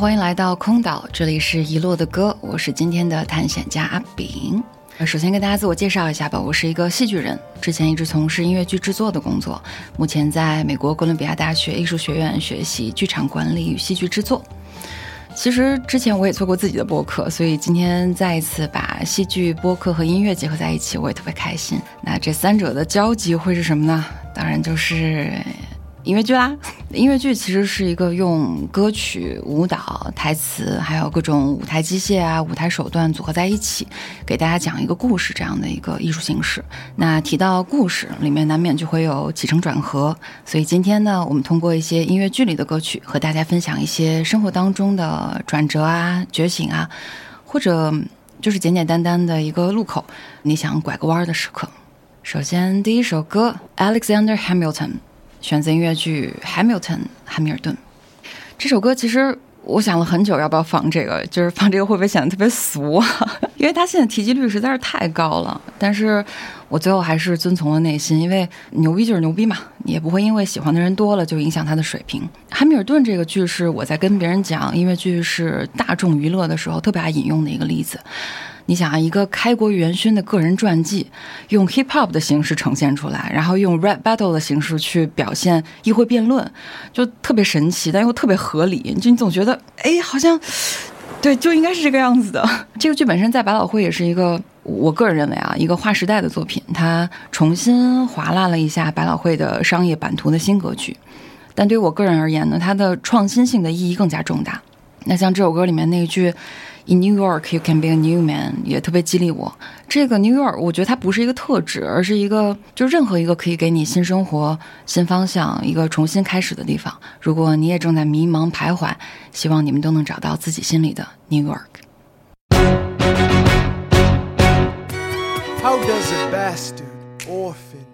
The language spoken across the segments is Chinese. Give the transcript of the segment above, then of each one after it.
欢迎来到空岛，这里是遗落的歌，我是今天的探险家阿炳。首先跟大家自我介绍一下吧，我是一个戏剧人，之前一直从事音乐剧制作的工作，目前在美国哥伦比亚大学艺术学院学习剧场管理与戏剧制作。其实之前我也做过自己的播客，所以今天再一次把戏剧播客和音乐结合在一起，我也特别开心。那这三者的交集会是什么呢？当然就是。音乐剧啦，音乐剧其实是一个用歌曲、舞蹈、台词，还有各种舞台机械啊、舞台手段组合在一起，给大家讲一个故事这样的一个艺术形式。那提到故事，里面难免就会有起承转合，所以今天呢，我们通过一些音乐剧里的歌曲，和大家分享一些生活当中的转折啊、觉醒啊，或者就是简简单单的一个路口，你想拐个弯的时刻。首先，第一首歌，Alexander Hamilton。选择音乐剧《Hamilton》汉密尔顿这首歌，其实我想了很久，要不要放这个？就是放这个会不会显得特别俗啊？因为它现在提及率实在是太高了。但是我最后还是遵从了内心，因为牛逼就是牛逼嘛，也不会因为喜欢的人多了就影响他的水平。汉密尔顿这个剧是我在跟别人讲音乐剧是大众娱乐的时候特别爱引用的一个例子。你想啊，一个开国元勋的个人传记，用 hip hop 的形式呈现出来，然后用 rap battle 的形式去表现议会辩论，就特别神奇，但又特别合理。就你总觉得，哎，好像，对，就应该是这个样子的。这个剧本身在百老汇也是一个，我个人认为啊，一个划时代的作品。它重新划拉了一下百老汇的商业版图的新格局。但对我个人而言呢，它的创新性的意义更加重大。那像这首歌里面那一句。In New York, you can be a new man，也特别激励我。这个 New York，我觉得它不是一个特质，而是一个，就任何一个可以给你新生活、新方向、一个重新开始的地方。如果你也正在迷茫徘徊，希望你们都能找到自己心里的 New York。How does a bastard? orphan,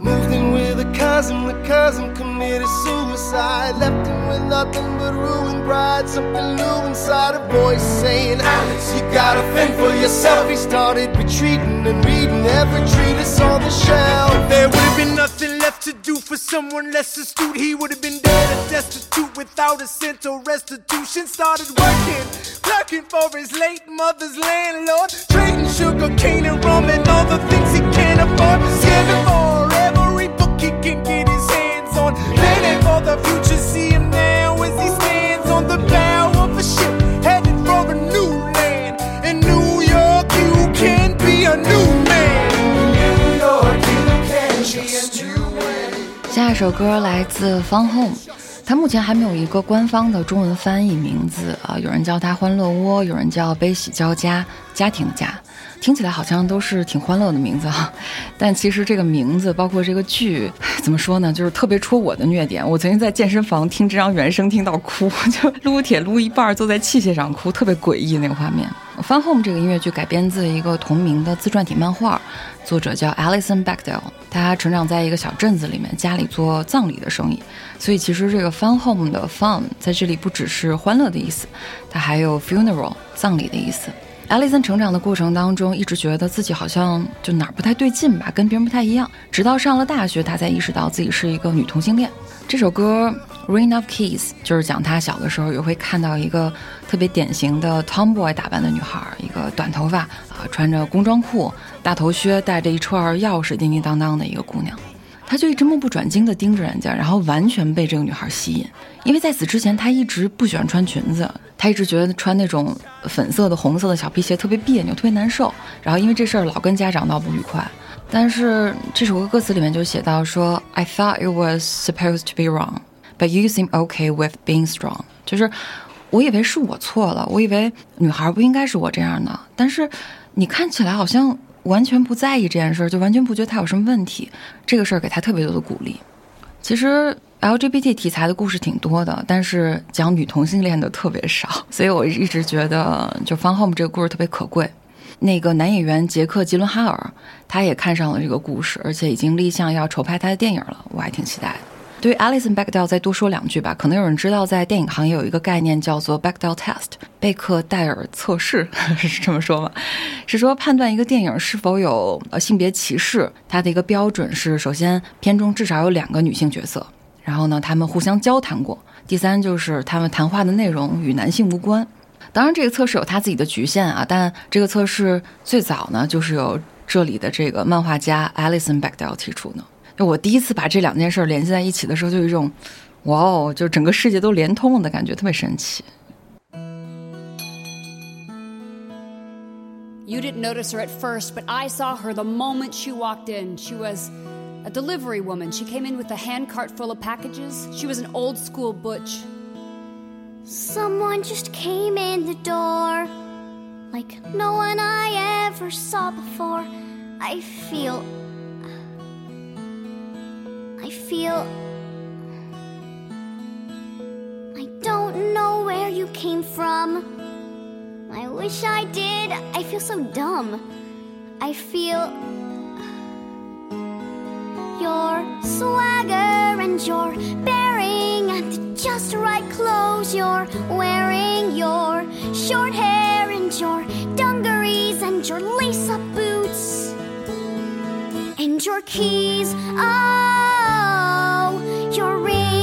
Moved in with a cousin, the cousin committed suicide. Left him with nothing but ruined pride. Something new inside a voice saying, Alex, you gotta fend for yourself. He started retreating and reading every treatise on the shelf. There would have been nothing left to do for someone less astute. He would have been dead or destitute without a cent or restitution. Started working, clerking for his late mother's landlord. Trading sugar cane and rum and all the things he for every book he can get his hands on. Planning for the future, see him now as he stands on the bow of a ship headed for a new land. In New York, you can be a new man. New York, you can't be a new man. 下一首歌来自 Fun Home，它目前还没有一个官方的中文翻译名字啊，有人叫它欢乐窝，有人叫悲喜交加，家庭的家，听起来好像都是挺欢乐的名字哈。但其实这个名字，包括这个剧，怎么说呢，就是特别戳我的虐点。我曾经在健身房听这张原声听到哭，就撸铁撸一半坐在器械上哭，特别诡异那个画面。Fun Home 这个音乐剧改编自一个同名的自传体漫画，作者叫 Alison Bechdel。他成长在一个小镇子里面，家里做葬礼的生意，所以其实这个 Fun Home 的 Fun 在这里不只是欢乐的意思，它还有 funeral 葬礼的意思。Alison 成长的过程当中，一直觉得自己好像就哪儿不太对劲吧，跟别人不太一样。直到上了大学，她才意识到自己是一个女同性恋。这首歌《Rain of Keys》就是讲她小的时候也会看到一个特别典型的 tomboy 打扮的女孩，一个短头发啊，穿着工装裤、大头靴，带着一串钥匙，叮叮当当的一个姑娘。他就一直目不转睛地盯着人家，然后完全被这个女孩吸引。因为在此之前，他一直不喜欢穿裙子，他一直觉得穿那种粉色的、红色的小皮鞋特别别扭、特别难受。然后因为这事儿老跟家长闹不愉快。但是这首歌歌词里面就写到说：“I thought it was supposed to be wrong, but you seem okay with being strong。”就是我以为是我错了，我以为女孩不应该是我这样的，但是你看起来好像。完全不在意这件事儿，就完全不觉得他有什么问题。这个事儿给他特别多的鼓励。其实 LGBT 题材的故事挺多的，但是讲女同性恋的特别少，所以我一直觉得就《Fun Home》这个故事特别可贵。那个男演员杰克·吉伦哈尔，他也看上了这个故事，而且已经立项要筹拍他的电影了，我还挺期待的。对于 Alison Bechdel 再多说两句吧。可能有人知道，在电影行业有一个概念叫做 Bechdel Test，贝克戴尔测试 是这么说吗？是说判断一个电影是否有呃性别歧视，它的一个标准是：首先片中至少有两个女性角色，然后呢他们互相交谈过；第三就是他们谈话的内容与男性无关。当然，这个测试有它自己的局限啊，但这个测试最早呢就是由这里的这个漫画家 Alison Bechdel 提出的。就我第一次把这两件事联系在一起的时候，就有一种，哇哦，就整个世界都连通了的感觉，特别神奇。 You didn't notice her at first, but I saw her the moment she walked in. She was a delivery woman. She came in with a handcart full of packages. She was an old school butch. Someone just came in the door like no one I ever saw before. I feel. I feel. I don't know where you came from. I wish I did. I feel so dumb. I feel. Your swagger and your bearing and the just right clothes you're wearing, your short hair and your dungarees and your lace up boots and your keys. Oh, your ring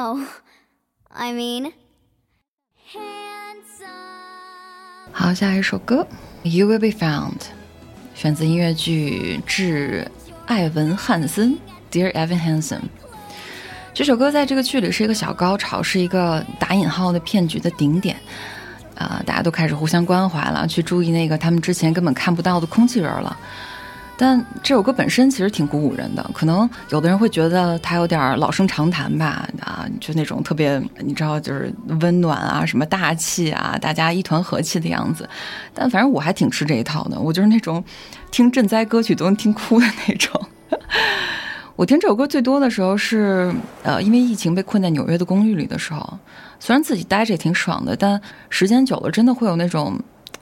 哦，I mean, handsome. 好，下一首歌《You Will Be Found》，选自音乐剧《致艾文·汉森》（Dear Evan Hansen）。这首歌在这个剧里是一个小高潮，是一个打引号的骗局的顶点。啊、大家都开始互相关怀了，去注意那个他们之前根本看不到的空气人了。但这首歌本身其实挺鼓舞人的，可能有的人会觉得它有点老生常谈吧，啊，就那种特别你知道就是温暖啊，什么大气啊，大家一团和气的样子。但反正我还挺吃这一套的，我就是那种听赈灾歌曲都能听哭的那种。我听这首歌最多的时候是，呃，因为疫情被困在纽约的公寓里的时候，虽然自己待着也挺爽的，但时间久了真的会有那种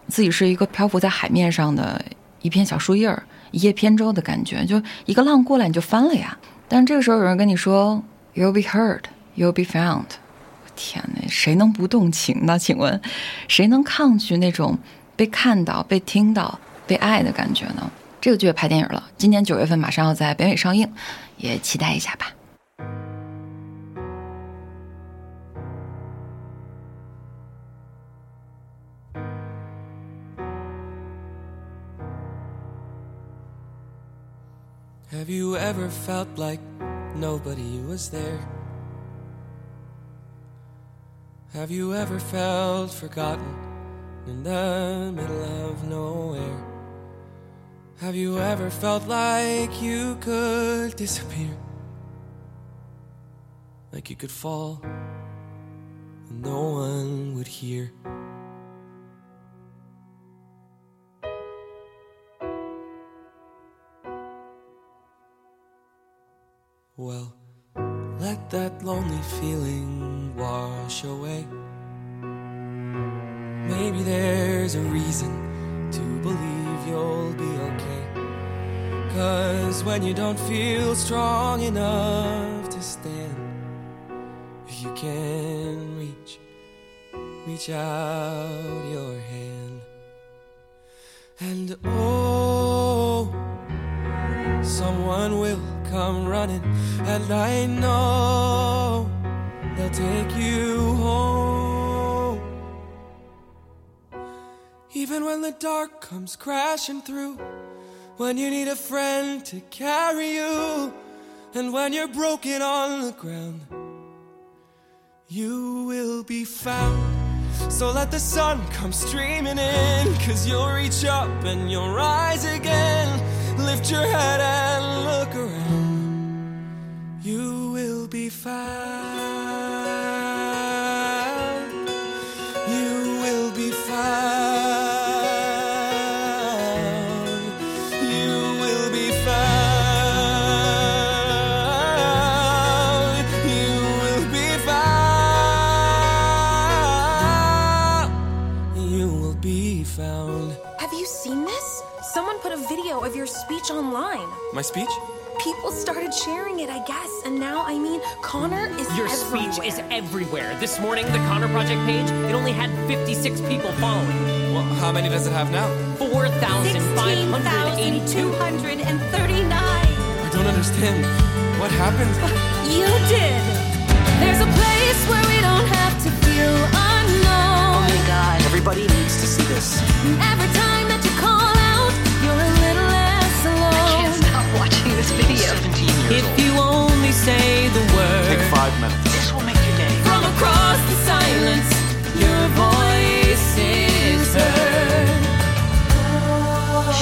自己是一个漂浮在海面上的一片小树叶儿。一叶扁舟的感觉，就一个浪过来你就翻了呀。但这个时候有人跟你说 "You'll be heard, you'll be found"，天哪，谁能不动情呢？请问，谁能抗拒那种被看到、被听到、被爱的感觉呢？这个剧也拍电影了，今年九月份马上要在北美上映，也期待一下吧。Have you ever felt like nobody was there? Have you ever felt forgotten in the middle of nowhere? Have you ever felt like you could disappear? Like you could fall and no one would hear? Well, let that lonely feeling wash away. Maybe there's a reason to believe you'll be okay. Cause when you don't feel strong enough to stand, if you can reach, reach out your hand. And oh, someone will come running, and I know they'll take you home. Even when the dark comes crashing through, when you need a friend to carry you, and when you're broken on the ground, you will be found. So let the sun come streaming in, cause you'll reach up and you'll rise again. Lift your head and look around. You will be found. You will be found. You will be found. You will be found. You will be found. Have you seen this? Someone put a video of your speech online. My speech? People started sharing it, I guess, and now, I mean, Connor is Your everywhere. speech is everywhere. This morning, the Connor Project page, it only had 56 people following. Well, how many does it have now? 4,582. I don't understand. What happened? You did. There's a place where we don't have to feel unknown. Oh my god, everybody needs to see this. Every time this video. 17 years If old. you only say the word. Take word five minutes. This will make your day. from across the silence, your voice is heard.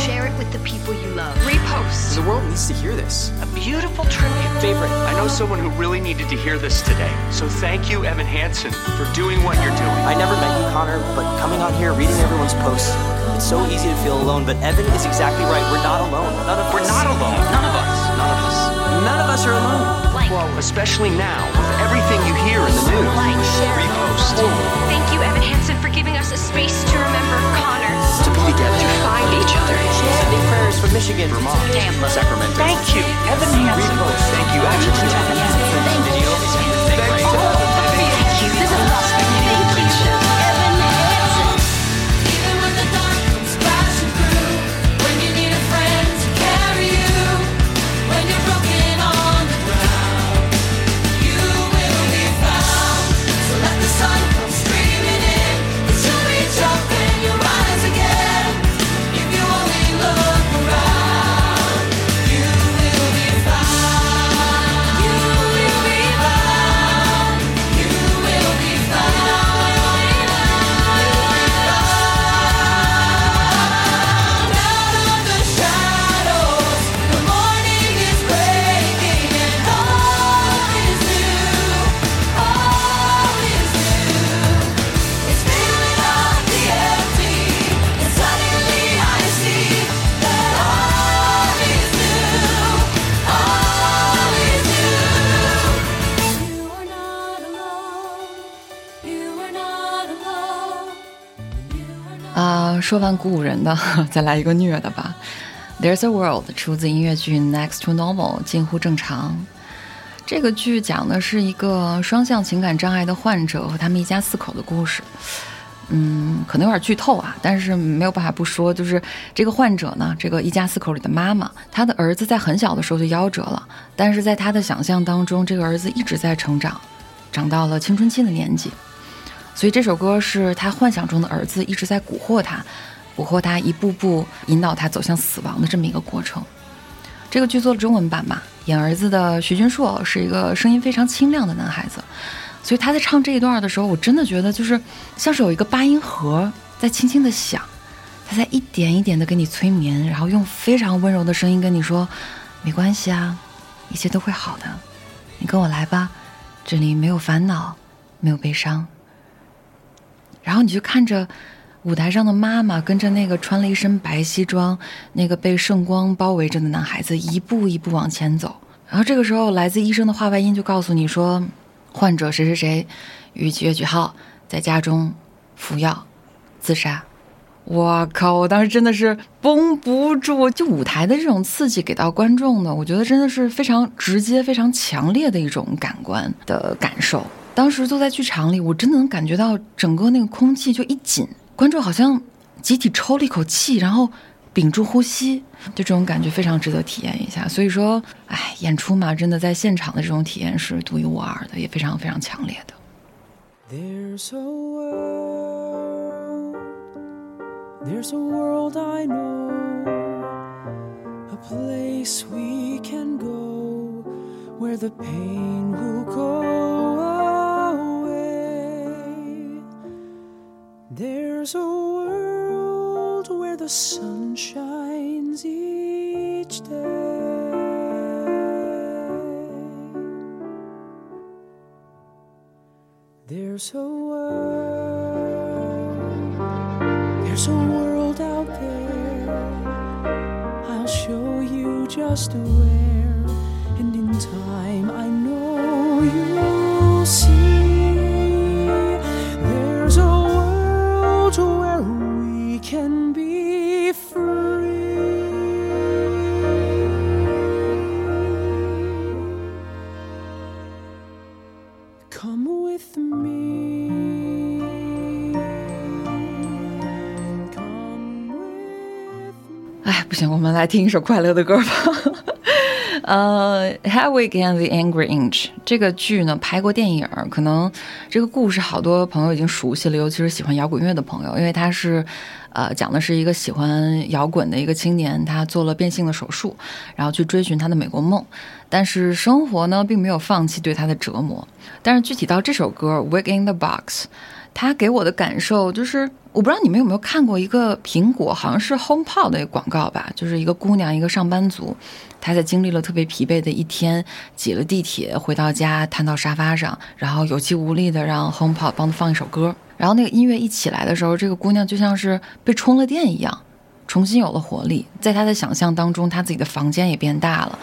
Share it with the people you love. Repost. The world needs to hear this. A beautiful tribute. Favorite, I know someone who really needed to hear this today. So thank you, Evan Hansen, for doing what you're doing. I never met you, Connor, but coming on here, reading everyone's posts, it's so easy to feel alone. But Evan is exactly right. We're not alone. None of We're not alone. None of None of us are alone. Like. Well, especially now, with everything you hear in the news. Like, share. Repost. Thank you, Evan Hansen, for giving us a space to remember Connor. To be together. To find each other. Sending prayers from Michigan, Vermont, Tampa. Sacramento. Thank you, Evan Hansen. Repost. Thank you, Evan. Thank you. 说完鼓舞人的，再来一个虐的吧。There's a World 出自音乐剧《Next to Normal》，近乎正常。这个剧讲的是一个双向情感障碍的患者和他们一家四口的故事。嗯，可能有点剧透啊，但是没有办法不说，就是这个患者呢，这个一家四口里的妈妈，她的儿子在很小的时候就夭折了，但是在她的想象当中，这个儿子一直在成长，长到了青春期的年纪，所以这首歌是他幻想中的儿子一直在蛊惑他，蛊惑他一步步引导他走向死亡的这么一个过程。这个剧做了中文版嘛，演儿子的徐君硕是一个声音非常清亮的男孩子，所以他在唱这一段的时候，我真的觉得就是像是有一个八音盒在轻轻的响，他在一点一点的给你催眠，然后用非常温柔的声音跟你说：“没关系啊，一切都会好的，你跟我来吧，这里没有烦恼，没有悲伤。”然后你就看着舞台上的妈妈跟着那个穿了一身白西装、那个被圣光包围着的男孩子一步一步往前走。然后这个时候，来自医生的话外音就告诉你说，患者谁谁谁于几月几号在家中服药自杀。我靠！我当时真的是绷不住，就舞台的这种刺激给到观众的，我觉得真的是非常直接、非常强烈的一种感官的感受。当时坐在剧场里，我真的能感觉到整个那个空气就一紧，观众好像集体抽了一口气，然后屏住呼吸，就这种感觉非常值得体验一下。所以说，哎，演出嘛，真的在现场的这种体验是独一无二的，也非常非常强烈的。There's a world, there's a world I know, a place we can go where the pain will go There's a world where the sun shines each day. There's a world, there's a world out there. I'll show you just where, and in time I know you'll see. 不行，我们来听一首快乐的歌吧。呃，《Hedwig and the Angry Inch》这个剧呢拍过电影，可能这个故事好多朋友已经熟悉了，尤其是喜欢摇滚乐的朋友，因为它是，呃，讲的是一个喜欢摇滚的一个青年，他做了变性的手术，然后去追寻他的美国梦，但是生活呢并没有放弃对他的折磨。但是具体到这首歌《Wig in the Box》，他给我的感受就是，我不知道你们有没有看过一个苹果，好像是 HomePod 的广告吧，就是一个姑娘，一个上班族，她在经历了特别疲惫的一天，挤了地铁回到家，瘫到沙发上，然后有气无力的让 HomePod 帮她放一首歌，然后那个音乐一起来的时候，这个姑娘就像是被充了电一样，重新有了活力，在她的想象当中，她自己的房间也变大了。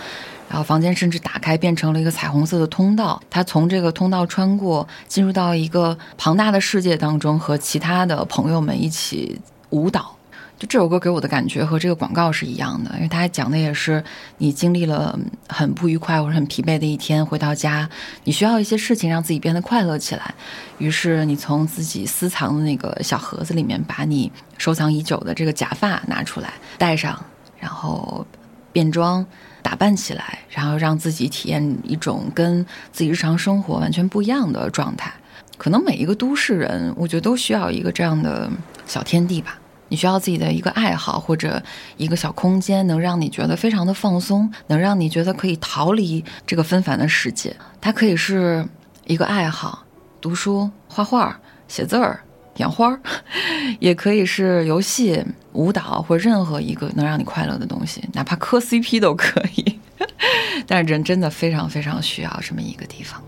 然后房间甚至打开，变成了一个彩虹色的通道。他从这个通道穿过，进入到一个庞大的世界当中，和其他的朋友们一起舞蹈。就这首歌给我的感觉和这个广告是一样的，因为它讲的也是你经历了很不愉快或者很疲惫的一天，回到家，你需要一些事情让自己变得快乐起来。于是你从自己私藏的那个小盒子里面，把你收藏已久的这个假发拿出来，戴上，然后变装。打扮起来，然后让自己体验一种跟自己日常生活完全不一样的状态。可能每一个都市人，我觉得都需要一个这样的小天地吧。你需要自己的一个爱好或者一个小空间，能让你觉得非常的放松，能让你觉得可以逃离这个纷繁的世界。它可以是一个爱好，读书、画画、写字儿。养花儿，也可以是游戏、舞蹈或任何一个能让你快乐的东西，哪怕磕 CP 都可以。但是人真的非常非常需要这么一个地方。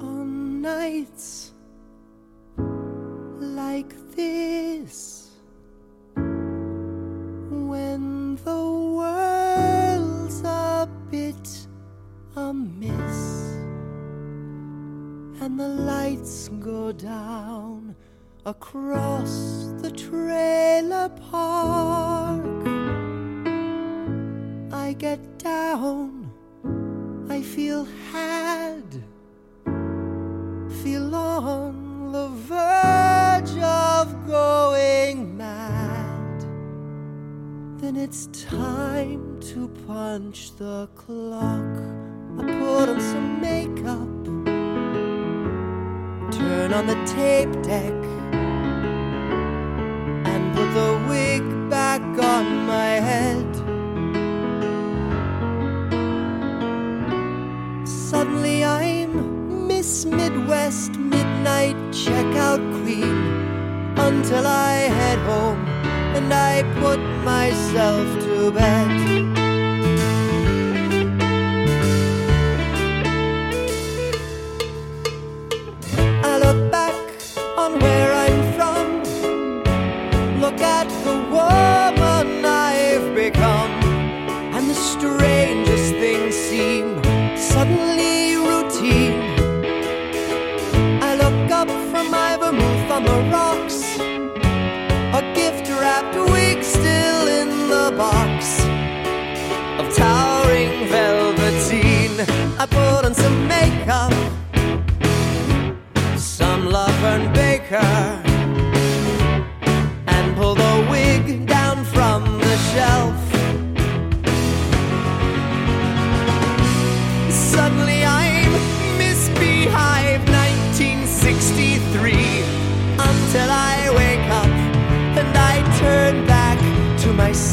on nights like this when the world's a bit amiss and the lights go down across the trailer park. I get down, I feel had, feel on the verge of going mad. Then it's time to punch the clock. I put on some makeup turn on the tape deck and put the wig back on my head. Suddenly I'm Miss Midwest Midnight Checkout Queen until I head home and I put myself to bed.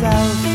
Myself.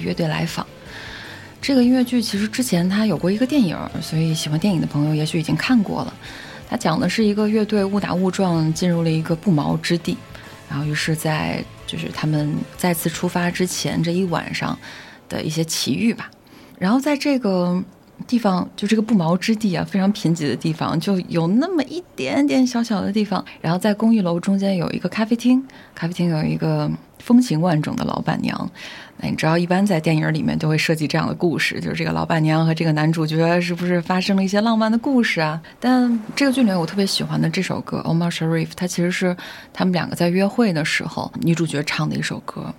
《乐队来访》。这个音乐剧其实之前他有过一个电影，所以喜欢电影的朋友也许已经看过了。他讲的是一个乐队误打误撞进入了一个不毛之地，然后于是，在就是他们再次出发之前这一晚上的一些奇遇吧。然后在这个地方，就这个不毛之地啊，非常贫瘠的地方，就有那么一点点小小的地方。然后在公寓楼中间有一个咖啡厅，咖啡厅有一个风情万种的老板娘。那你知道，一般在电影里面都会设计这样的故事，就是这个老板娘和这个男主角是不是发生了一些浪漫的故事啊？但这个剧里面我特别喜欢的这首歌《Omar Sharif》，它其实是他们两个在约会的时候女主角唱的一首歌。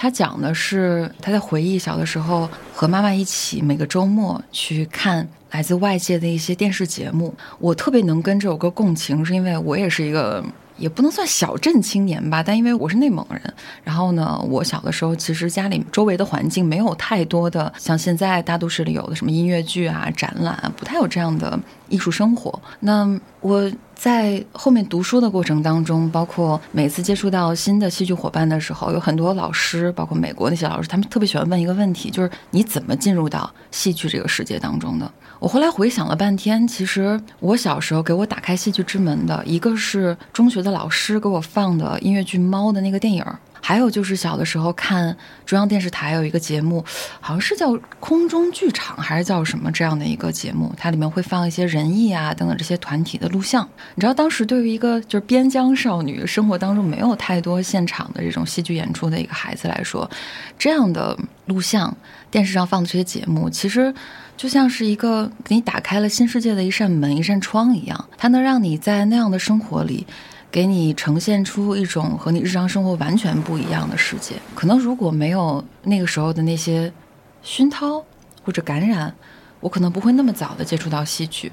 他讲的是他在回忆小的时候和妈妈一起每个周末去看来自外界的一些电视节目。我特别能跟这首歌共情，是因为我也是一个也不能算小镇青年吧，但因为我是内蒙人，然后呢，我小的时候其实家里周围的环境没有太多的像现在大都市里有的什么音乐剧啊、展览啊，不太有这样的艺术生活。那我在后面读书的过程当中，包括每次接触到新的戏剧伙伴的时候，有很多老师，包括美国那些老师，他们特别喜欢问一个问题，就是你怎么进入到戏剧这个世界当中的？我后来回想了半天，其实我小时候给我打开戏剧之门的，一个是中学的老师给我放的音乐剧《猫》的那个电影。还有就是小的时候看中央电视台有一个节目，好像是叫《空中剧场》还是叫什么这样的一个节目，它里面会放一些人艺啊等等这些团体的录像。你知道当时对于一个就是边疆少女，生活当中没有太多现场的这种戏剧演出的一个孩子来说，这样的录像电视上放的这些节目，其实就像是一个给你打开了新世界的一扇门、一扇窗一样，它能让你在那样的生活里。给你呈现出一种和你日常生活完全不一样的世界。可能如果没有那个时候的那些熏陶或者感染，我可能不会那么早的接触到戏剧，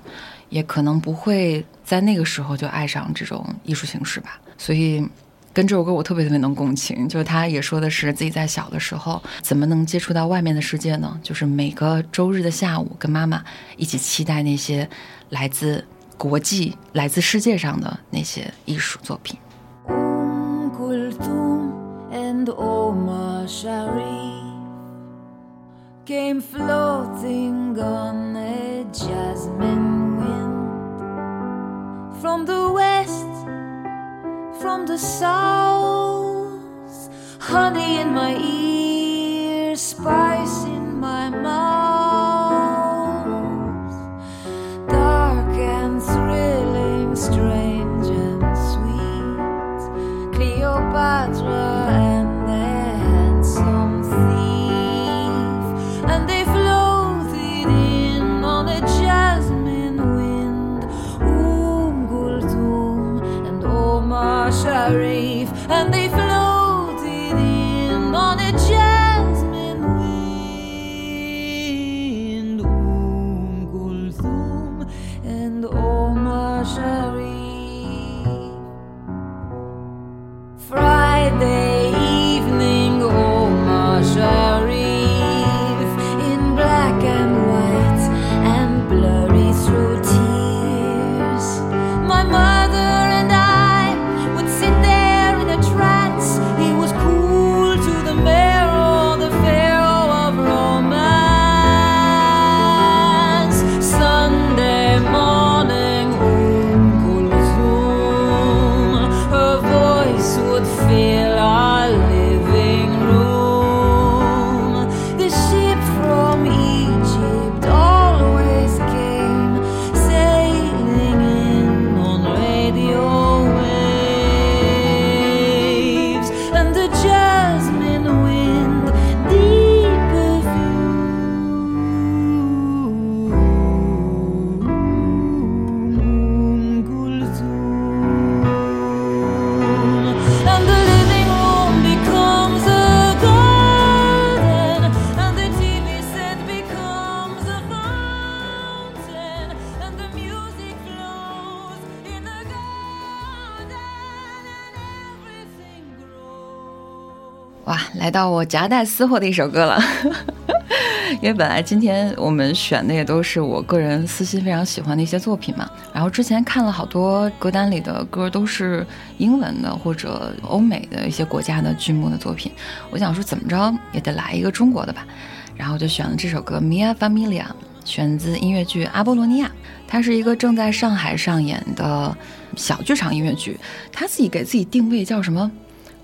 也可能不会在那个时候就爱上这种艺术形式吧。所以。跟这首歌我特别特别能共情，就是他也说的是自己在小的时候怎么能接触到外面的世界呢？就是每个周日的下午跟妈妈一起期待那些来自国际、来自世界上的那些艺术作品。Omar Sharif came floating on a jasmine wind from the west, from the south. Honey in my ears, spice in my mouth. And they 到我夹带私货的一首歌了。因为本来今天我们选的也都是我个人私心非常喜欢的一些作品嘛，然后之前看了好多歌单里的歌都是英文的或者欧美的一些国家的剧目的作品，我想说怎么着也得来一个中国的吧，然后就选了这首歌《Mia Familia》，选自音乐剧《阿波罗尼亚》，它是一个正在上海上演的小剧场音乐剧，他自己给自己定位叫什么？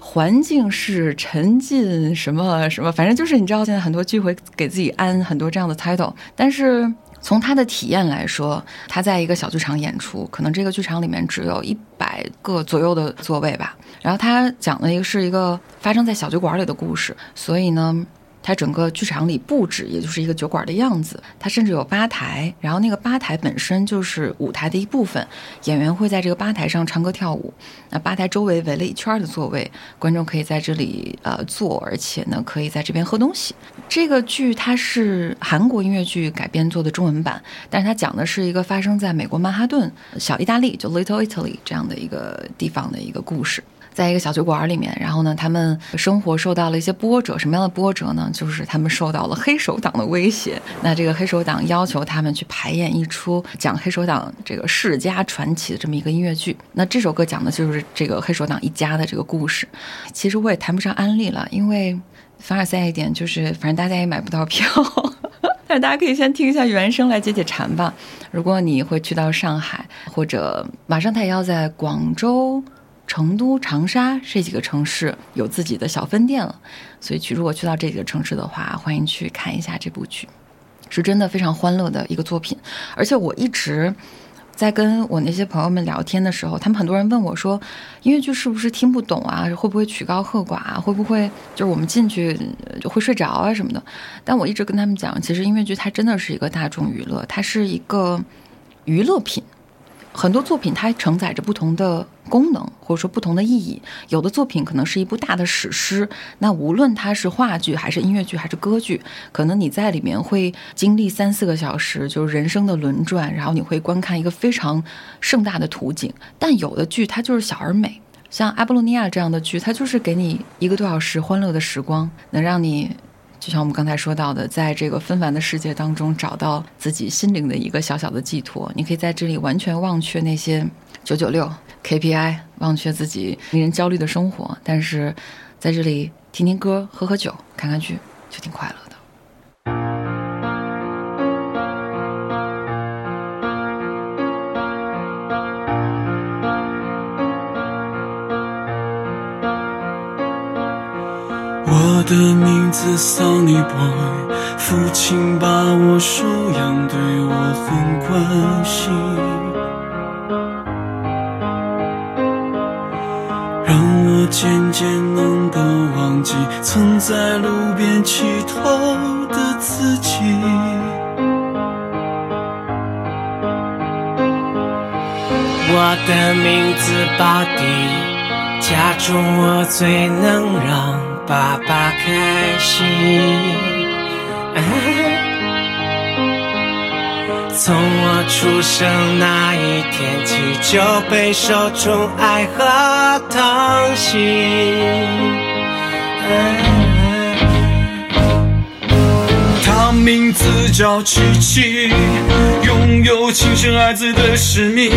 环境是沉浸什么什么，反正就是你知道，现在很多聚会给自己安很多这样的 title，但是从他的体验来说，他在一个小剧场演出，可能这个剧场里面只有一百个左右的座位吧。然后他讲了一个是一个发生在小酒馆里的故事，所以呢，它整个剧场里布置也就是一个酒馆的样子，它甚至有吧台，然后那个吧台本身就是舞台的一部分，演员会在这个吧台上唱歌跳舞。那吧台周围围了一圈的座位，观众可以在这里呃坐，而且呢可以在这边喝东西。这个剧它是韩国音乐剧改编做的中文版，但是它讲的是一个发生在美国曼哈顿小意大利，就 Little Italy 这样的一个地方的一个故事。在一个小酒馆里面，然后呢，他们生活受到了一些波折。什么样的波折呢？就是他们受到了黑手党的威胁。那这个黑手党要求他们去排演一出讲黑手党这个世家传奇的这么一个音乐剧。那这首歌讲的就是这个黑手党一家的这个故事。其实我也谈不上安利了，因为凡尔赛一点就是，反正大家也买不到票。但是大家可以先听一下原声来解解馋吧。如果你会去到上海，或者马上他也要在广州。成都、长沙这几个城市有自己的小分店了，所以去如果去到这几个城市的话，欢迎去看一下这部剧，是真的非常欢乐的一个作品。而且我一直在跟我那些朋友们聊天的时候，他们很多人问我说，音乐剧是不是听不懂啊？会不会曲高和寡？会不会就是我们进去就会睡着啊什么的？但我一直跟他们讲，其实音乐剧它真的是一个大众娱乐，它是一个娱乐品。很多作品它承载着不同的功能，或者说不同的意义。有的作品可能是一部大的史诗，那无论它是话剧还是音乐剧还是歌剧，可能你在里面会经历三四个小时，就是人生的轮转，然后你会观看一个非常盛大的图景。但有的剧它就是小而美，像《阿波罗尼亚》这样的剧，它就是给你一个多小时欢乐的时光，能让你。就像我们刚才说到的，在这个纷繁的世界当中，找到自己心灵的一个小小的寄托。你可以在这里完全忘却那些九九六 KPI，忘却自己令人焦虑的生活，但是在这里听听歌、喝喝酒、看看剧，就挺快乐的。我的名字 Sonny Boy，父亲把我收养，对我很关心，让我渐渐能够忘记曾在路边乞讨的自己。我的名字巴迪，家中我最能让爸爸开心。从我出生那一天起，就备受宠爱和疼惜。他名字叫琪琪，拥有亲生儿子的使命。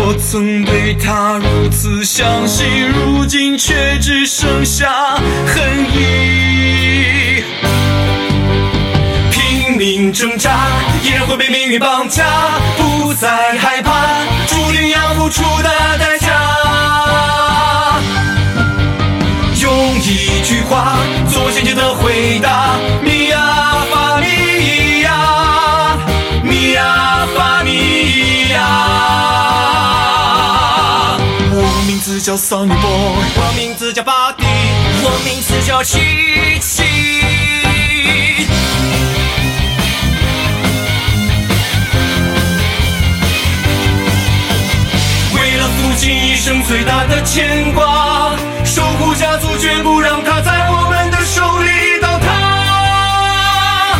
我曾对他如此相信，如今却只剩下恨意。拼命挣扎，依然会被命运绑架，不再害怕，注定要付出的代价。用一句话做坚决的回答：叫 Sunny Boy，我名字叫巴迪，我名字叫琪琪。为了父亲一生最大的牵挂，守护家族，绝不让他在我们的手里倒塌。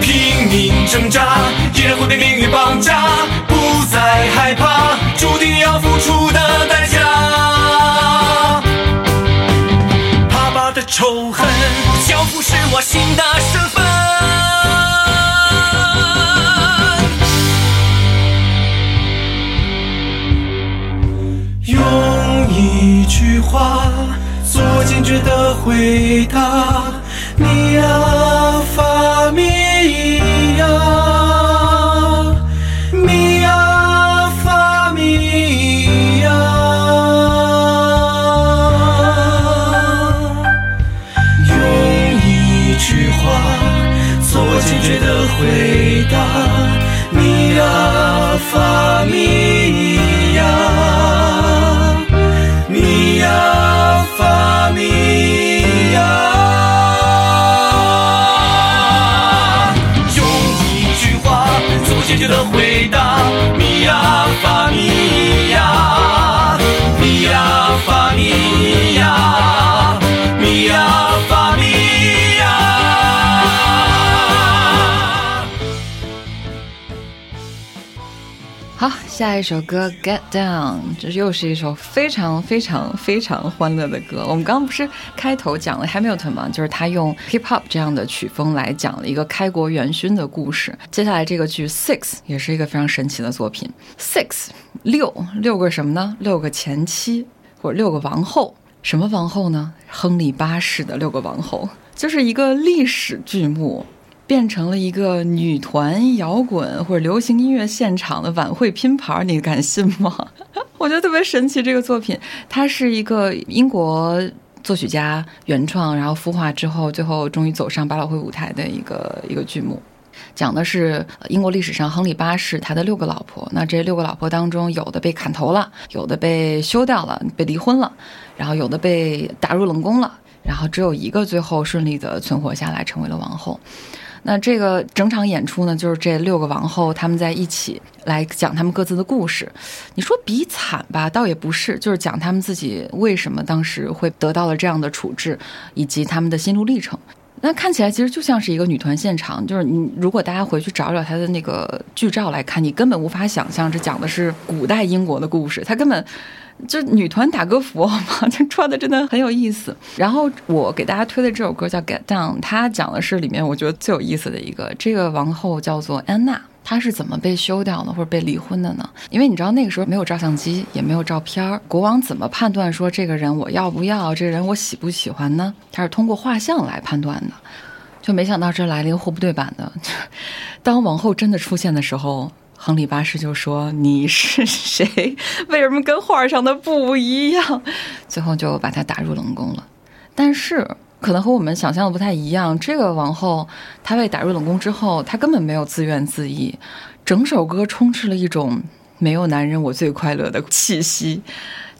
拼命挣扎，依然会被命运绑架，仇恨，交付是我新的身份。用一句话做坚决的回答：下一首歌《Get Down》，这又是一首非常非常非常欢乐的歌。我们刚刚不是开头讲了 Hamilton 吗？就是他用 hip hop 这样的曲风来讲了一个开国元勋的故事。接下来这个剧《Six》也是一个非常神奇的作品。Six 六六个什么呢？六个前妻或者六个王后。什么王后呢？亨利八世的六个王后，就是一个历史剧目。变成了一个女团摇滚或者流行音乐现场的晚会拼盘，你敢信吗？我觉得特别神奇。这个作品，它是一个英国作曲家原创，然后孵化之后，最后终于走上百老汇舞台的一个一个剧目。讲的是英国历史上亨利八世他的六个老婆，那这六个老婆当中，有的被砍头了，有的被休掉了，被离婚了，然后有的被打入冷宫了，然后只有一个最后顺利的存活下来，成为了王后。那这个整场演出呢，就是这六个王后他们在一起来讲他们各自的故事。你说比惨吧，倒也不是，就是讲他们自己为什么当时会得到了这样的处置，以及他们的心路历程。那看起来其实就像是一个女团现场，就是你如果大家回去找找他的那个剧照来看，你根本无法想象这讲的是古代英国的故事，他根本。就女团打歌服嘛，就穿的真的很有意思。然后我给大家推的这首歌叫《Get Down》，它讲的是里面我觉得最有意思的一个，这个王后叫做安娜，她是怎么被休掉的或者被离婚的呢？因为你知道那个时候没有照相机，也没有照片儿，国王怎么判断说这个人我要不要，这个人我喜不喜欢呢？他是通过画像来判断的。就没想到这来了一个货不对版的，当王后真的出现的时候。亨利八世就说：“你是谁？为什么跟画上的不一样？”最后就把他打入冷宫了。但是可能和我们想象的不太一样。这个王后她被打入冷宫之后，她根本没有自怨自艾，整首歌充斥了一种“没有男人我最快乐”的气息。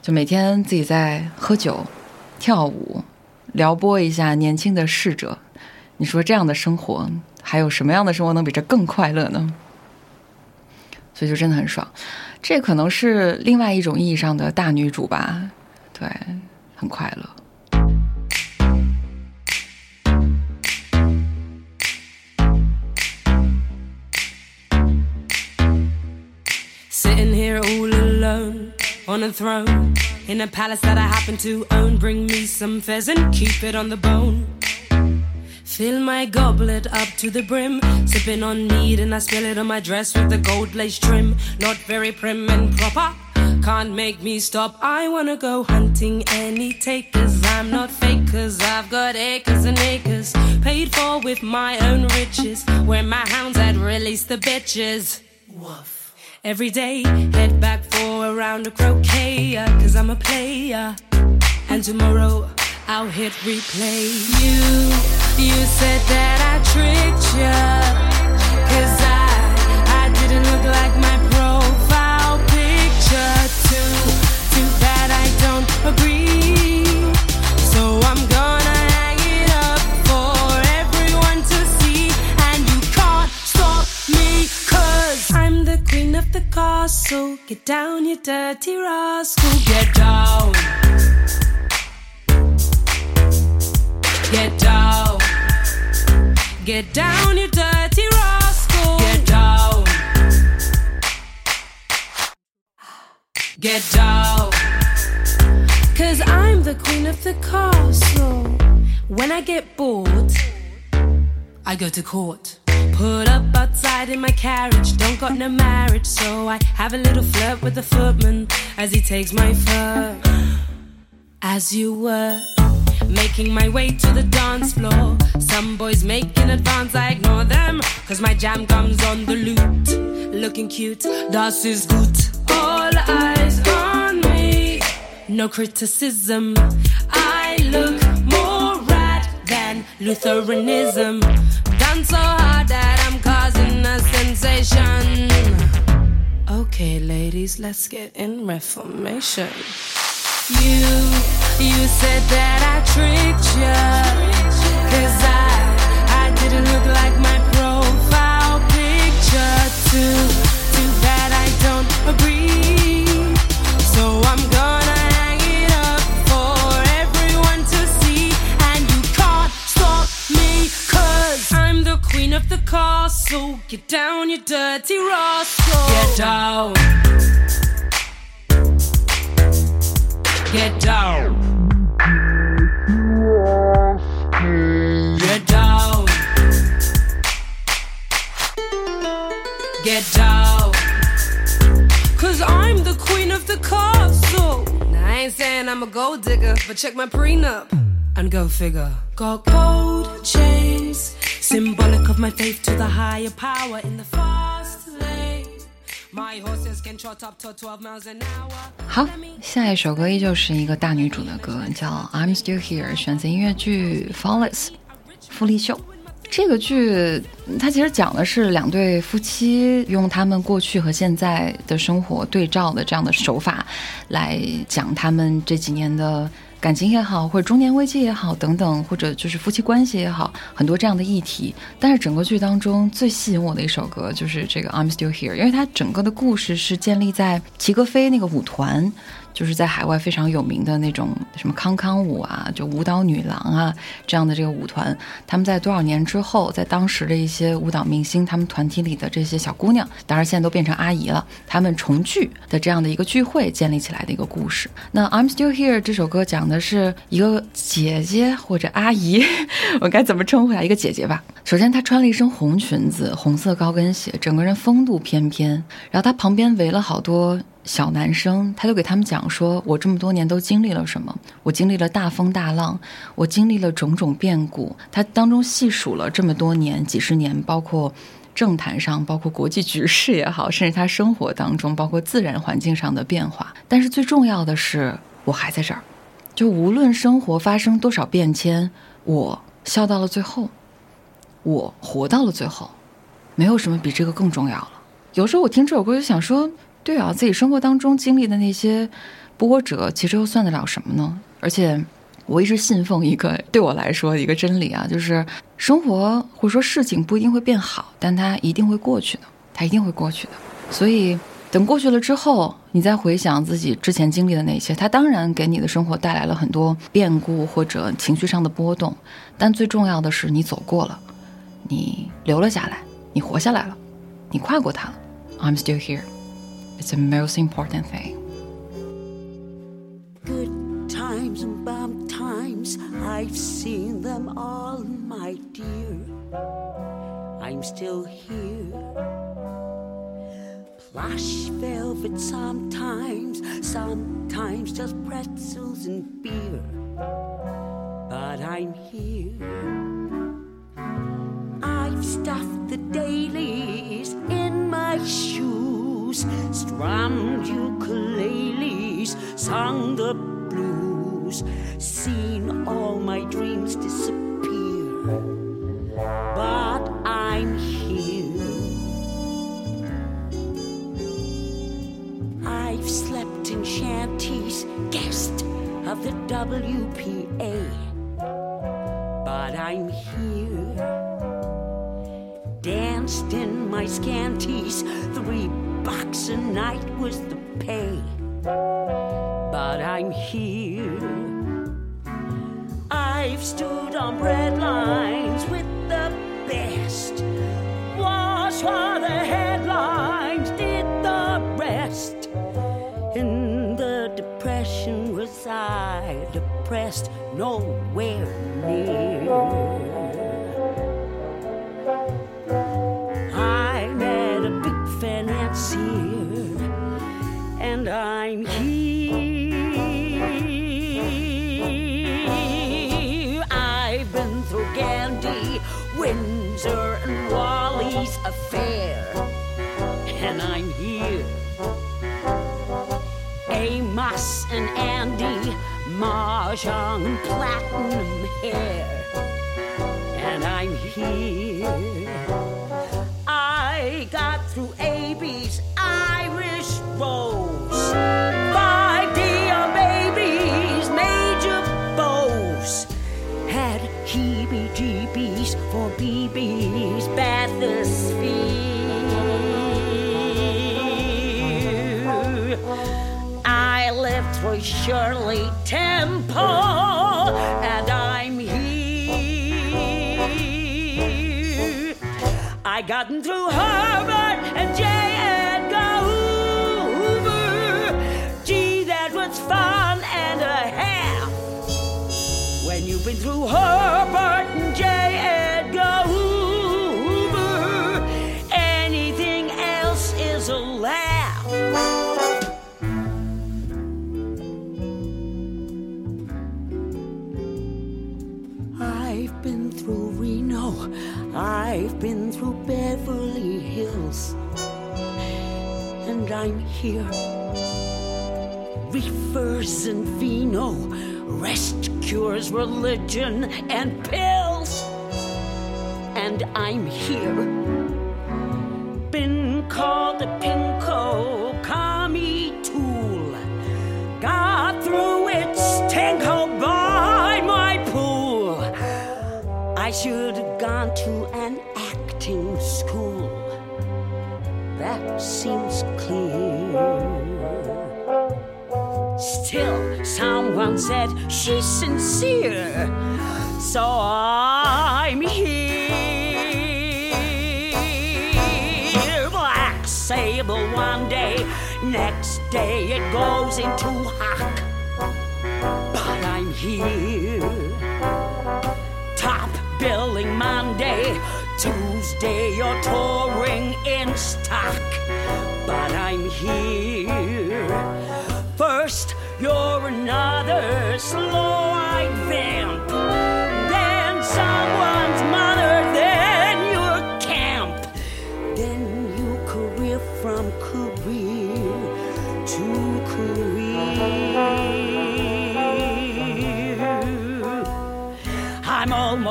就每天自己在喝酒、跳舞、撩拨一下年轻的侍者。你说这样的生活，还有什么样的生活能比这更快乐呢？所以就真的很爽，这可能是另外一种意义上的大女主吧，对，很快乐。Sitting here all alone on a throne in a palace that I happen to own. Bring me some pheasant, keep it on the bone. Fill my goblet up to the brim, sipping on mead, and I spill it on my dress with the gold lace trim. Not very prim and proper, can't make me stop. I wanna go hunting any takers. I'm not fake, cause I've got acres and acres, paid for with my own riches. Where my hounds had released the bitches. Woof. Every day, head back for a round of croquet, cause I'm a player. And tomorrow, I'll hit replay. You, you said that I tricked ya. Cause I, I didn't look like my profile picture. Too, too bad I don't agree. So I'm gonna hang it up for everyone to see. And you can't stop me, cause I'm the queen of the castle. Get down, you dirty rascal. Get down. Get down. Get down, you dirty rascal. Get down. Get down. Cause I'm the queen of the castle. When I get bored, I go to court. Put up outside in my carriage, don't got no marriage, so I have a little flirt with the footman as he takes my fur. As you were making my way to the dance floor, some boys make in advance, I ignore them, cause my jam comes on the loot. Looking cute, das ist gut. All eyes on me, no criticism. I look more rad than Lutheranism. Done so hard that I'm causing a sensation. Okay, ladies, let's get in reformation. You, you said that I tricked ya. But check my prenup and go figure. Got gold chains, symbolic of my faith to the higher power in the fast lane. My horses can trot up to 12 miles an hour. 好，下一首歌依旧是一个大女主的歌，叫《I'm Still Here》，选择音乐剧《f a l l e s s》傅丽秀。这个剧它其实讲的是两对夫妻用他们过去和现在的生活对照的这样的手法，来讲他们这几年的感情也好，或者中年危机也好等等，或者就是夫妻关系也好，很多这样的议题。但是整个剧当中最吸引我的一首歌就是这个《I'm Still Here》，因为它整个的故事是建立在齐格飞那个舞团。就是在海外非常有名的那种什么康康舞啊，就舞蹈女郎啊这样的这个舞团，他们在多少年之后，在当时的一些舞蹈明星，他们团体里的这些小姑娘，当然现在都变成阿姨了，他们重聚的这样的一个聚会建立起来的一个故事。那《I'm Still Here》这首歌讲的是一个姐姐或者阿姨，我该怎么称呼她？一个姐姐吧。首先，她穿了一身红裙子、红色高跟鞋，整个人风度翩翩。然后她旁边围了好多。小男生，他就给他们讲说：“我这么多年都经历了什么？我经历了大风大浪，我经历了种种变故。他当中细数了这么多年、几十年，包括政坛上，包括国际局势也好，甚至他生活当中，包括自然环境上的变化。但是最重要的是，我还在这儿。就无论生活发生多少变迁，我笑到了最后，我活到了最后，没有什么比这个更重要了。有时候我听这首歌就想说。”对啊，自己生活当中经历的那些波折，其实又算得了什么呢？而且，我一直信奉一个对我来说一个真理啊，就是生活或者说事情不一定会变好，但它一定会过去的，它一定会过去的。所以，等过去了之后，你再回想自己之前经历的那些，它当然给你的生活带来了很多变故或者情绪上的波动，但最重要的是你走过了，你留了下来，你活下来了，你跨过它了。I'm still here. It's the most important thing. Good times and bad times, I've seen them all, my dear. I'm still here. Plush velvet sometimes, sometimes just pretzels and beer. But I'm here. I've stuffed the dailies in my shoes, strummed ukuleles, sung the blues, seen all my dreams disappear. But I'm here. I've slept in shanties, guest of the WPA. But I'm here danced in my scanties. Three bucks a night was the pay. But I'm here. I've stood on bread lines with the best. Was for the headlines, did the rest. In the depression was I depressed, nowhere near. And Andy, Mahjong platinum hair, and I'm here. I got through AB's Irish Rose. Shirley Temple, and I'm here. I gotten through Herbert and J. Edgar Hoover. Gee, that was fun and a half. When you've been through Herbert I've been through Reno, I've been through Beverly Hills, and I'm here. Reefers and vino, rest cures, religion, and pills. And I'm here. Been called a pinko I should have gone to an acting school. That seems clear. Still, someone said she's sincere. So I'm here. Black sable one day, next day it goes into hock. But I'm here. Billing Monday, Tuesday you're touring in stock. But I'm here. First, you're another slow-eyed vamp.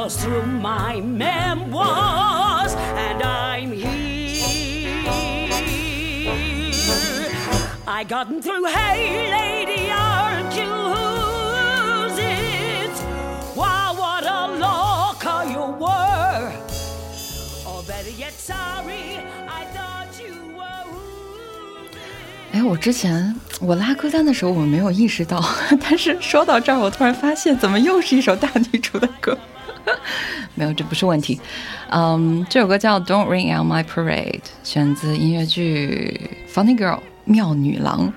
Echoes through my memoirs, and I'm here. I gotten through, hey, lady, aren't you who's it? Wow, what a locker you were. Or better yet, sorry, I thought you were who's 哎，我之前我拉歌单的时候我没有意识到，但是说到这儿，我突然发现，怎么又是一首大女主的歌？没有，这不是问题。嗯，这首歌叫《Don't Ring Out My Parade》，选自音乐剧《Funny Girl》妙女郎。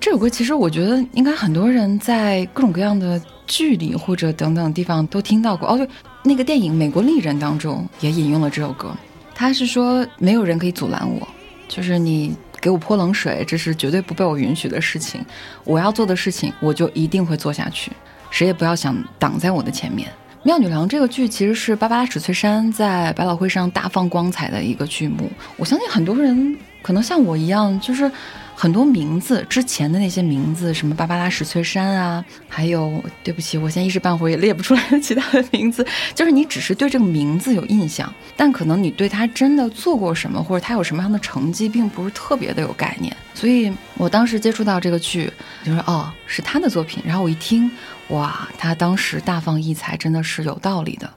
这首歌其实我觉得应该很多人在各种各样的剧里或者等等地方都听到过。哦，对，那个电影《美国丽人》当中也引用了这首歌。他是说没有人可以阻拦我，就是你给我泼冷水，这是绝对不被我允许的事情。我要做的事情，我就一定会做下去，谁也不要想挡在我的前面。《妙女郎》这个剧其实是芭芭拉史翠珊在百老汇上大放光彩的一个剧目。我相信很多人可能像我一样，就是很多名字之前的那些名字，什么芭芭拉史翠珊啊，还有对不起，我现在一时半会儿也列不出来其他的名字。就是你只是对这个名字有印象，但可能你对他真的做过什么，或者他有什么样的成绩，并不是特别的有概念。所以我当时接触到这个剧，就说哦，是他的作品。然后我一听，哇，他当时大放异彩，真的是有道理的，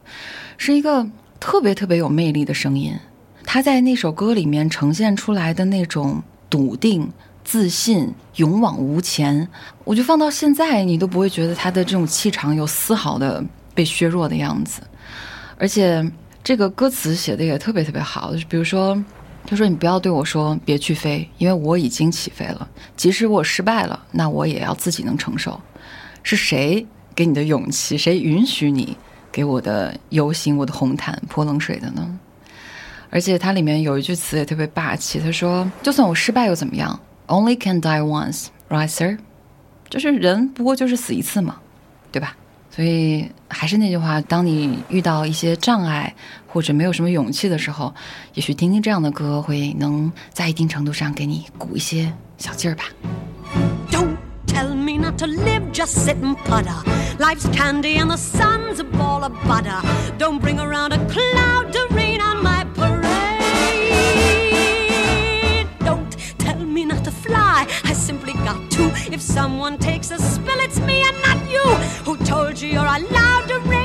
是一个特别特别有魅力的声音。他在那首歌里面呈现出来的那种笃定、自信、勇往无前，我就放到现在，你都不会觉得他的这种气场有丝毫的被削弱的样子。而且这个歌词写的也特别特别好，就是比如说，他说：“你不要对我说别去飞，因为我已经起飞了。即使我失败了，那我也要自己能承受。是谁给你的勇气？谁允许你给我的游行、我的红毯泼冷水的呢？”而且它里面有一句词也特别霸气，他说：“就算我失败又怎么样？Only can die once, right, sir？就是人不过就是死一次嘛，对吧？所以还是那句话，当你遇到一些障碍或者没有什么勇气的时候，也许听听这样的歌，会能在一定程度上给你鼓一些小劲儿吧。Not to live, just sit and putter. Life's candy and the sun's a ball of butter. Don't bring around a cloud to rain on my parade. Don't tell me not to fly, I simply got to. If someone takes a spill, it's me and not you. Who told you you're allowed to rain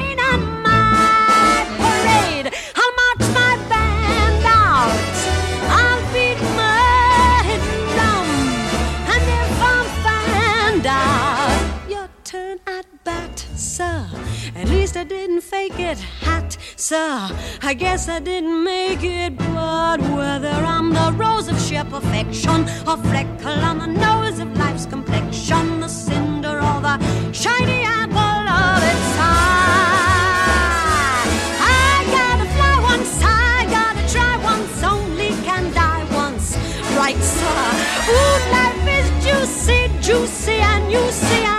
I didn't fake it, hat, sir. I guess I didn't make it, but whether I'm the rose of sheer perfection, or freckle on the nose of life's complexion, the cinder or the shiny apple of its eye. I gotta fly once, I gotta try once, only can die once, right, sir? Ooh, life is juicy, juicy, and you see,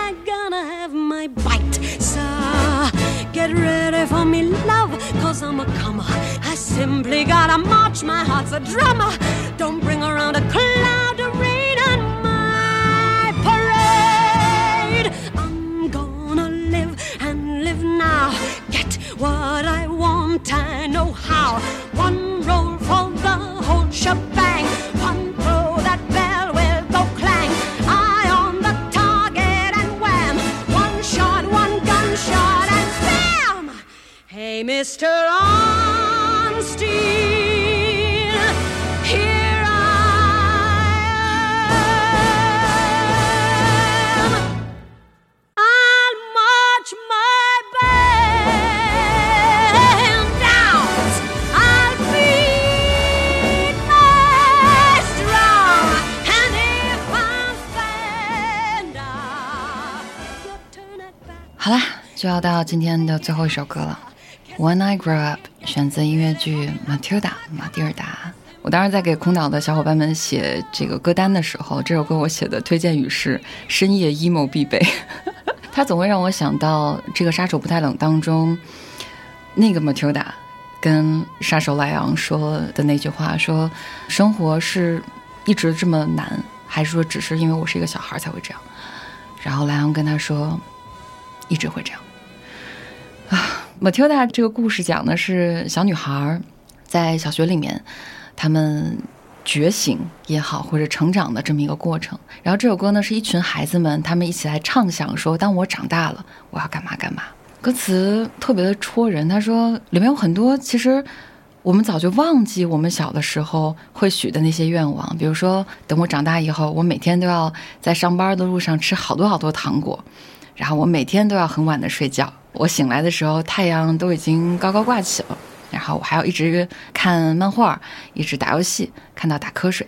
for me, love, cause I'm a comer. I simply gotta march, my heart's a drummer. Don't bring around a cloud of rain on my parade. I'm gonna live and live now. Get what I want, I know how. One roll for the whole shebang. One Hey, Mr. Onstein, here I am. I'll march my band out. I'll beat my drum, and if I'm found out, you turn it back. 好啦，就要到今天的最后一首歌了，《When I Grow Up》，选择音乐剧《Matilda》马蒂尔达。我当时在给空岛的小伙伴们写这个歌单的时候，这首歌我写的推荐语是“深夜 emo 必备”，它总会让我想到这个《杀手不太冷》当中那个 Matilda 跟杀手莱昂说的那句话，说生活是一直这么难，还是说只是因为我是一个小孩才会这样？然后莱昂跟他说，一直会这样。啊 ，Matilda 这个故事讲的是小女孩在小学里面，她们觉醒也好，或者成长的这么一个过程。然后这首歌呢，是一群孩子们他们一起来畅想说，当我长大了，我要干嘛干嘛。歌词特别的戳人，他说里面有很多其实我们早就忘记我们小的时候会许的那些愿望，比如说等我长大以后，我每天都要在上班的路上吃好多好多糖果，然后我每天都要很晚的睡觉，我醒来的时候太阳都已经高高挂起了，然后我还要一直看漫画，一直打游戏，看到打瞌睡。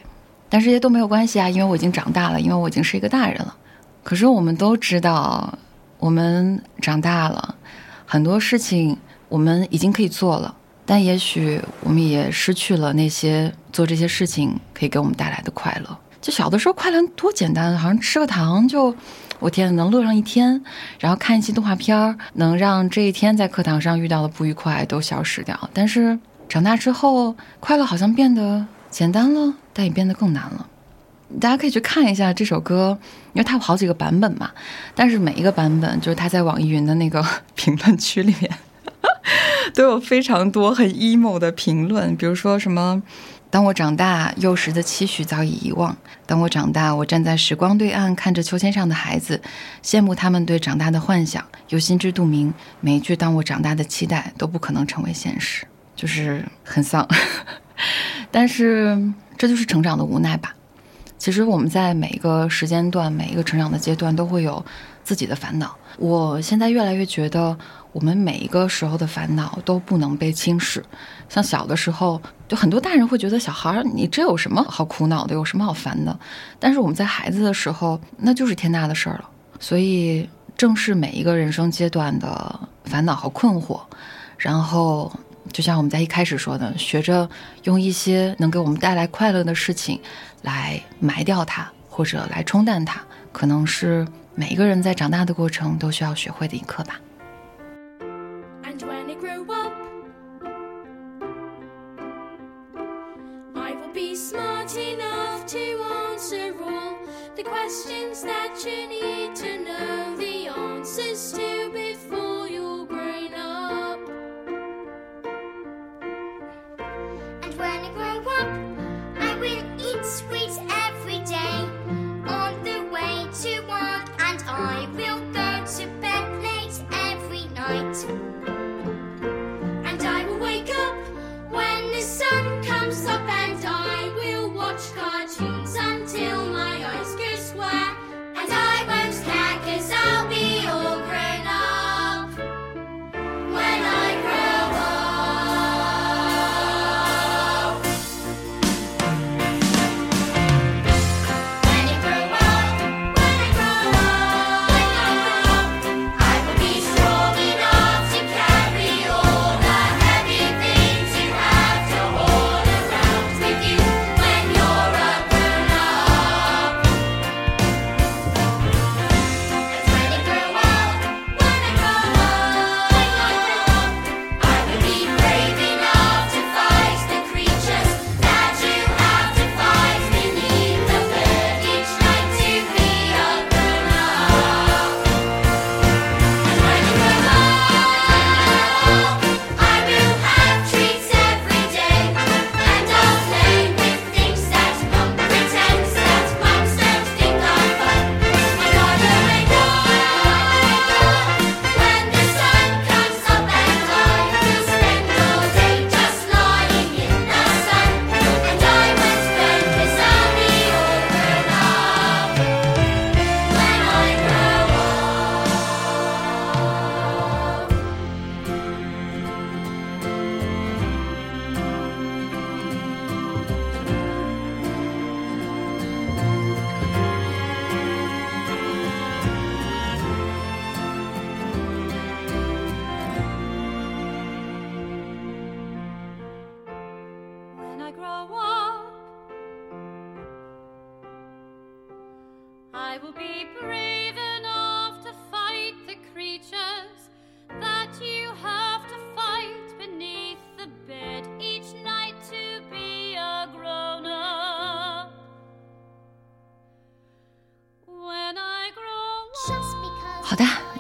但这些都没有关系啊，因为我已经长大了，因为我已经是一个大人了。可是我们都知道，我们长大了，很多事情我们已经可以做了，但也许我们也失去了那些做这些事情可以给我们带来的快乐。就小的时候快乐多简单，好像吃个糖就，我天，能乐上一天，然后看一期动画片儿，能让这一天在课堂上遇到的不愉快都消失掉。但是长大之后，快乐好像变得简单了，但也变得更难了。大家可以去看一下这首歌，因为它有好几个版本嘛，但是每一个版本就是它在网易云的那个 评论区里面 都有非常多很 emo 的评论，比如说什么“当我长大，幼时的期许早已遗忘；当我长大，我站在时光对岸，看着秋千上的孩子，羡慕他们对长大的幻想，又心知肚明，每一句当我长大的期待都不可能成为现实”，就是很丧。但是这就是成长的无奈吧。其实我们在每一个时间段、每一个成长的阶段都会有自己的烦恼。我现在越来越觉得，我们每一个时候的烦恼都不能被轻视。像小的时候，就很多大人会觉得小孩儿你这有什么好苦恼的，有什么好烦的？但是我们在孩子的时候，那就是天大的事儿了。所以正视每一个人生阶段的烦恼和困惑，然后。就像我们在一开始说的，学着用一些能给我们带来快乐的事情来埋掉它，或者来冲淡它，可能是每一个人在长大的过程都需要学会的一课吧。I will be smart enough to answer the questions that you need to know the answers to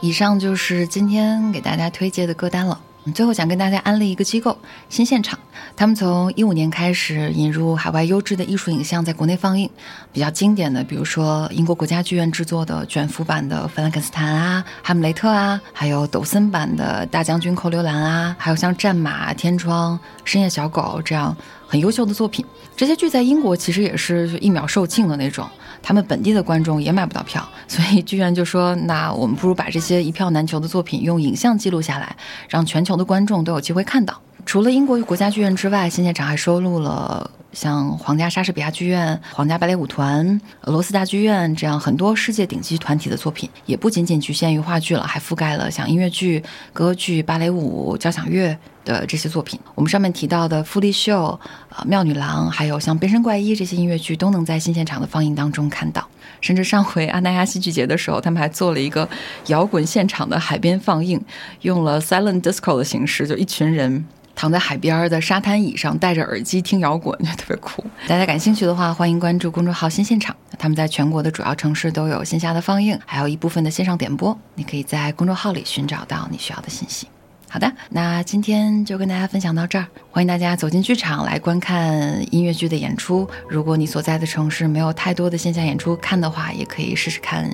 以上就是今天给大家推荐的歌单了。最后想跟大家安利一个机构——新现场。他们从一五年开始引入海外优质的艺术影像在国内放映，比较经典的，比如说英国国家剧院制作的卷福版的《弗兰肯斯坦》啊，《哈姆雷特》啊，还有抖森版的《大将军寇留兰》啊，还有像《战马》《天窗》《深夜小狗》这样很优秀的作品。这些剧在英国其实也是一秒售罄的那种，他们本地的观众也买不到票，所以剧院就说：“那我们不如把这些一票难求的作品用影像记录下来，让全球的观众都有机会看到。”除了英国国家剧院之外，新现场还收录了像皇家莎士比亚剧院、皇家芭蕾舞团、俄罗斯大剧院这样很多世界顶级团体的作品，也不仅仅局限于话剧了，还覆盖了像音乐剧、歌剧、芭蕾舞、交响乐的这些作品。我们上面提到的《富丽秀》、呃《妙女郎》，还有像《变身怪医》这些音乐剧，都能在新现场的放映当中看到。甚至上回阿那亚戏剧节的时候，他们还做了一个摇滚现场的海边放映，用了 silent disco 的形式，就一群人。躺在海边的沙滩椅上，戴着耳机听摇滚，就特别酷。大家感兴趣的话，欢迎关注公众号“新现场”，他们在全国的主要城市都有线下的放映，还有一部分的线上点播。你可以在公众号里寻找到你需要的信息。好的，那今天就跟大家分享到这儿。欢迎大家走进剧场来观看音乐剧的演出。如果你所在的城市没有太多的线下演出看的话，也可以试试看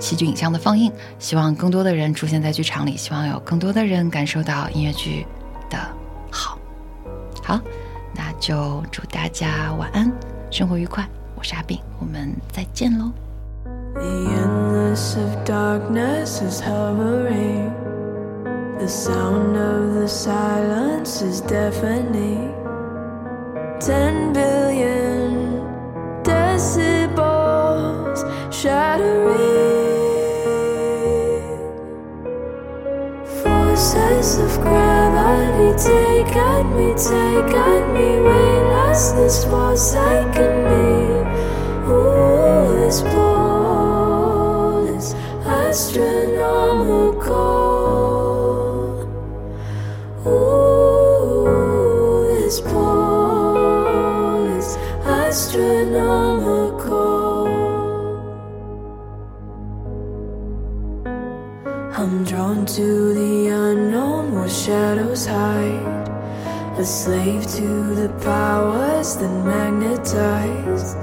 戏剧影像的放映。希望更多的人出现在剧场里，希望有更多的人感受到音乐剧的好。好，那就祝大家晚安，生活愉快。我是阿炳，我们再见喽。The endless of darkness is hovering. The sound of the silence is deafening. Ten billion decibels shattering. Forces of me, take at me, take at me, relentless was taking me. Ooh, this ball this astronaut. A slave to the powers that magnetize.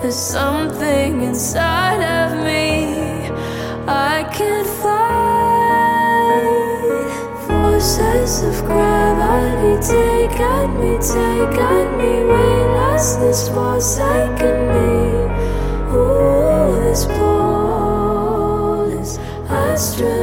There's something inside of me I can't fight. Forces of gravity take at me, take at me. Weightlessness forsaken me. Ooh, this ball is astronomical.